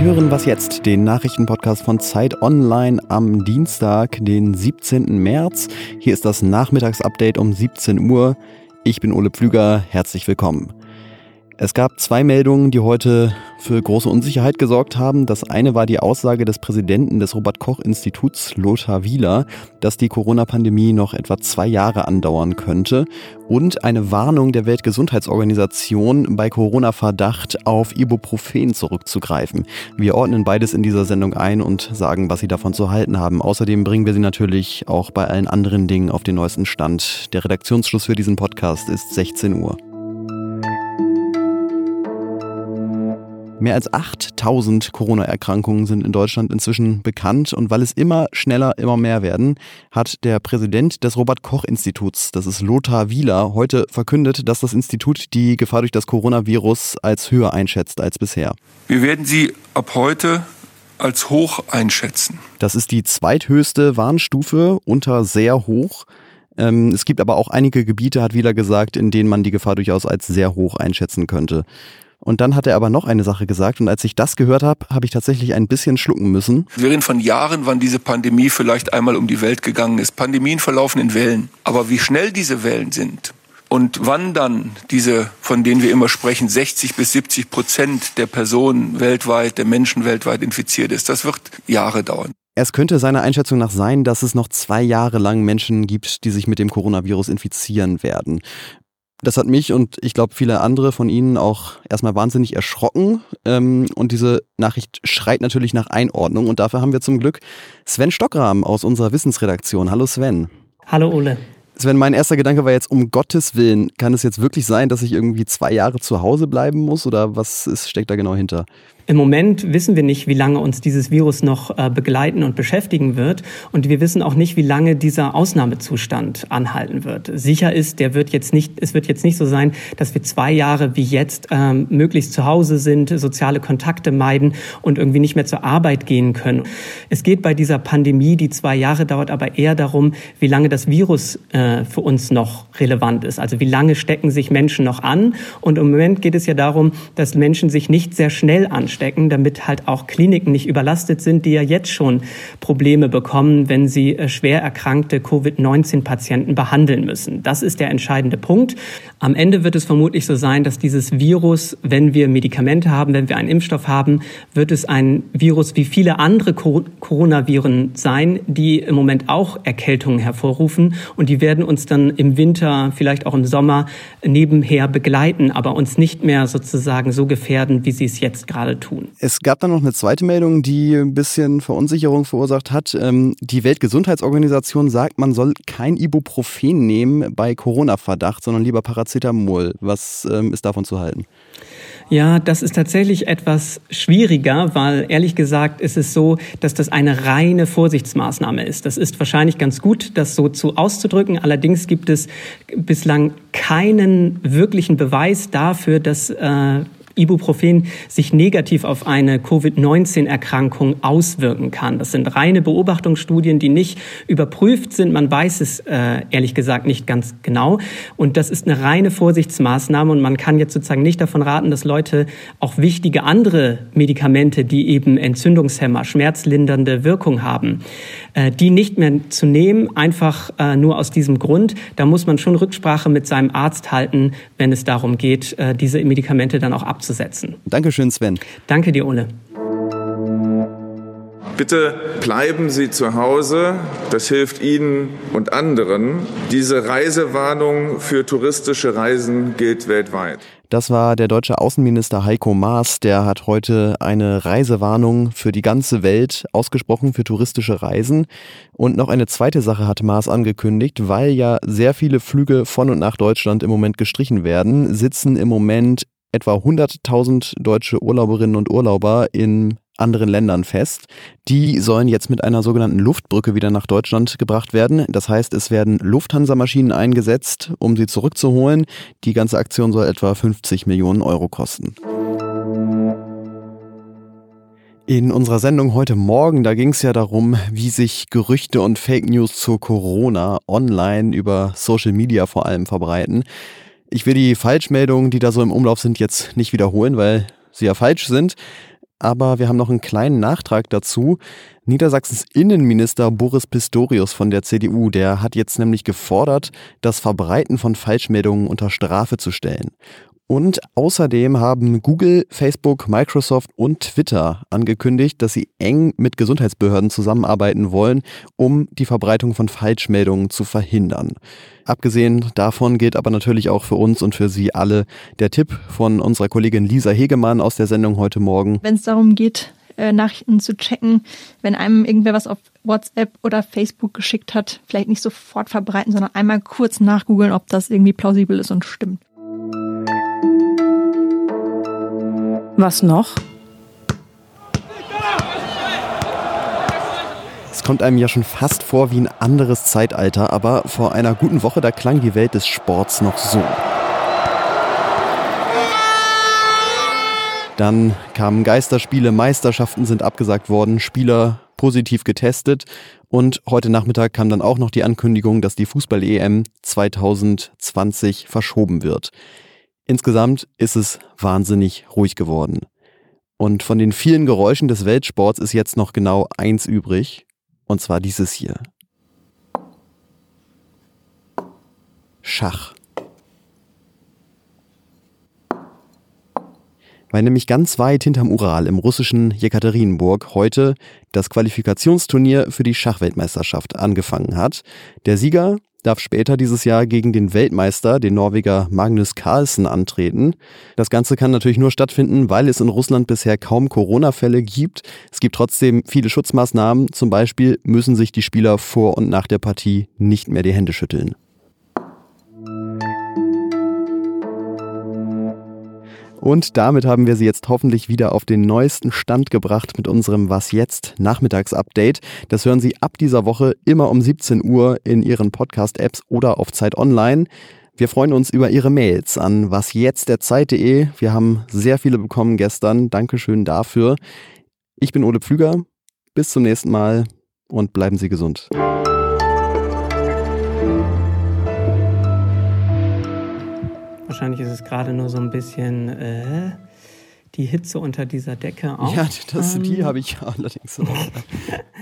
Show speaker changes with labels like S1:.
S1: Sie hören was jetzt, den Nachrichtenpodcast von Zeit Online am Dienstag, den 17. März. Hier ist das Nachmittagsupdate um 17 Uhr. Ich bin Ole Pflüger, herzlich willkommen. Es gab zwei Meldungen, die heute für große Unsicherheit gesorgt haben. Das eine war die Aussage des Präsidenten des Robert Koch Instituts, Lothar Wieler, dass die Corona-Pandemie noch etwa zwei Jahre andauern könnte. Und eine Warnung der Weltgesundheitsorganisation, bei Corona-Verdacht auf Ibuprofen zurückzugreifen. Wir ordnen beides in dieser Sendung ein und sagen, was Sie davon zu halten haben. Außerdem bringen wir Sie natürlich auch bei allen anderen Dingen auf den neuesten Stand. Der Redaktionsschluss für diesen Podcast ist 16 Uhr. Mehr als 8000 Corona-Erkrankungen sind in Deutschland inzwischen bekannt und weil es immer schneller, immer mehr werden, hat der Präsident des Robert-Koch-Instituts, das ist Lothar Wieler, heute verkündet, dass das Institut die Gefahr durch das Coronavirus als höher einschätzt als bisher.
S2: Wir werden sie ab heute als hoch einschätzen.
S1: Das ist die zweithöchste Warnstufe unter sehr hoch. Ähm, es gibt aber auch einige Gebiete, hat Wieler gesagt, in denen man die Gefahr durchaus als sehr hoch einschätzen könnte. Und dann hat er aber noch eine Sache gesagt und als ich das gehört habe, habe ich tatsächlich ein bisschen schlucken müssen.
S2: Wir reden von Jahren, wann diese Pandemie vielleicht einmal um die Welt gegangen ist. Pandemien verlaufen in Wellen. Aber wie schnell diese Wellen sind und wann dann diese, von denen wir immer sprechen, 60 bis 70 Prozent der Personen weltweit, der Menschen weltweit infiziert ist, das wird Jahre dauern.
S1: Es könnte seiner Einschätzung nach sein, dass es noch zwei Jahre lang Menschen gibt, die sich mit dem Coronavirus infizieren werden. Das hat mich und ich glaube viele andere von Ihnen auch erstmal wahnsinnig erschrocken. Ähm, und diese Nachricht schreit natürlich nach Einordnung. Und dafür haben wir zum Glück Sven Stockrahm aus unserer Wissensredaktion. Hallo Sven.
S3: Hallo Ole.
S1: Sven, mein erster Gedanke war jetzt, um Gottes Willen, kann es jetzt wirklich sein, dass ich irgendwie zwei Jahre zu Hause bleiben muss? Oder was ist, steckt da genau hinter?
S3: Im Moment wissen wir nicht, wie lange uns dieses Virus noch äh, begleiten und beschäftigen wird. Und wir wissen auch nicht, wie lange dieser Ausnahmezustand anhalten wird. Sicher ist, der wird jetzt nicht, es wird jetzt nicht so sein, dass wir zwei Jahre wie jetzt ähm, möglichst zu Hause sind, soziale Kontakte meiden und irgendwie nicht mehr zur Arbeit gehen können. Es geht bei dieser Pandemie, die zwei Jahre dauert, aber eher darum, wie lange das Virus äh, für uns noch relevant ist. Also wie lange stecken sich Menschen noch an. Und im Moment geht es ja darum, dass Menschen sich nicht sehr schnell anstecken stecken, damit halt auch Kliniken nicht überlastet sind, die ja jetzt schon Probleme bekommen, wenn sie äh, schwer erkrankte Covid-19-Patienten behandeln müssen. Das ist der entscheidende Punkt. Am Ende wird es vermutlich so sein, dass dieses Virus, wenn wir Medikamente haben, wenn wir einen Impfstoff haben, wird es ein Virus wie viele andere Coronaviren sein, die im Moment auch Erkältungen hervorrufen und die werden uns dann im Winter, vielleicht auch im Sommer nebenher begleiten, aber uns nicht mehr sozusagen so gefährden, wie sie es jetzt gerade tun.
S1: Es gab dann noch eine zweite Meldung, die ein bisschen Verunsicherung verursacht hat. Ähm, die Weltgesundheitsorganisation sagt, man soll kein Ibuprofen nehmen bei Corona-Verdacht, sondern lieber Paracetamol. Was ähm, ist davon zu halten?
S3: Ja, das ist tatsächlich etwas schwieriger, weil ehrlich gesagt ist es so, dass das eine reine Vorsichtsmaßnahme ist. Das ist wahrscheinlich ganz gut, das so zu auszudrücken. Allerdings gibt es bislang keinen wirklichen Beweis dafür, dass äh, Ibuprofen sich negativ auf eine Covid-19-Erkrankung auswirken kann. Das sind reine Beobachtungsstudien, die nicht überprüft sind. Man weiß es äh, ehrlich gesagt nicht ganz genau. Und das ist eine reine Vorsichtsmaßnahme. Und man kann jetzt sozusagen nicht davon raten, dass Leute auch wichtige andere Medikamente, die eben Entzündungshemmer, schmerzlindernde Wirkung haben, äh, die nicht mehr zu nehmen, einfach äh, nur aus diesem Grund. Da muss man schon Rücksprache mit seinem Arzt halten, wenn es darum geht, äh, diese Medikamente dann auch abzusetzen.
S1: Dankeschön, Sven.
S3: Danke dir, Ole.
S4: Bitte bleiben Sie zu Hause. Das hilft Ihnen und anderen. Diese Reisewarnung für touristische Reisen gilt weltweit.
S1: Das war der deutsche Außenminister Heiko Maas. Der hat heute eine Reisewarnung für die ganze Welt ausgesprochen für touristische Reisen. Und noch eine zweite Sache hat Maas angekündigt, weil ja sehr viele Flüge von und nach Deutschland im Moment gestrichen werden, sitzen im Moment etwa 100.000 deutsche Urlauberinnen und Urlauber in anderen Ländern fest. Die sollen jetzt mit einer sogenannten Luftbrücke wieder nach Deutschland gebracht werden. Das heißt, es werden Lufthansa-Maschinen eingesetzt, um sie zurückzuholen. Die ganze Aktion soll etwa 50 Millionen Euro kosten. In unserer Sendung heute Morgen, da ging es ja darum, wie sich Gerüchte und Fake News zu Corona online über Social Media vor allem verbreiten. Ich will die Falschmeldungen, die da so im Umlauf sind, jetzt nicht wiederholen, weil sie ja falsch sind. aber wir haben noch einen kleinen Nachtrag dazu. Niedersachsens Innenminister Boris Pistorius von der CDU, der hat jetzt nämlich gefordert, das Verbreiten von Falschmeldungen unter Strafe zu stellen. Und außerdem haben Google, Facebook, Microsoft und Twitter angekündigt, dass sie eng mit Gesundheitsbehörden zusammenarbeiten wollen, um die Verbreitung von Falschmeldungen zu verhindern. Abgesehen davon gilt aber natürlich auch für uns und für Sie alle der Tipp von unserer Kollegin Lisa Hegemann aus der Sendung heute Morgen.
S5: Wenn es darum geht, äh, Nachrichten zu checken, wenn einem irgendwer was auf WhatsApp oder Facebook geschickt hat, vielleicht nicht sofort verbreiten, sondern einmal kurz nachgoogeln, ob das irgendwie plausibel ist und stimmt.
S6: Was noch?
S1: Es kommt einem ja schon fast vor wie ein anderes Zeitalter, aber vor einer guten Woche, da klang die Welt des Sports noch so. Dann kamen Geisterspiele, Meisterschaften sind abgesagt worden, Spieler positiv getestet und heute Nachmittag kam dann auch noch die Ankündigung, dass die Fußball-EM 2020 verschoben wird. Insgesamt ist es wahnsinnig ruhig geworden. Und von den vielen Geräuschen des Weltsports ist jetzt noch genau eins übrig, und zwar dieses hier. Schach. Weil nämlich ganz weit hinterm Ural im russischen Jekaterinburg heute das Qualifikationsturnier für die Schachweltmeisterschaft angefangen hat. Der Sieger darf später dieses Jahr gegen den Weltmeister, den Norweger Magnus Carlsen, antreten. Das Ganze kann natürlich nur stattfinden, weil es in Russland bisher kaum Corona-Fälle gibt. Es gibt trotzdem viele Schutzmaßnahmen. Zum Beispiel müssen sich die Spieler vor und nach der Partie nicht mehr die Hände schütteln. Und damit haben wir Sie jetzt hoffentlich wieder auf den neuesten Stand gebracht mit unserem Was jetzt Nachmittagsupdate. Das hören Sie ab dieser Woche immer um 17 Uhr in Ihren Podcast-Apps oder auf Zeit Online. Wir freuen uns über Ihre Mails an wasjetztderzeit.de. Wir haben sehr viele bekommen gestern. Dankeschön dafür. Ich bin Ole Pflüger. Bis zum nächsten Mal und bleiben Sie gesund.
S3: Wahrscheinlich ist es gerade nur so ein bisschen äh, die Hitze unter dieser Decke auch.
S1: Ja, das, die ähm. habe ich allerdings auch.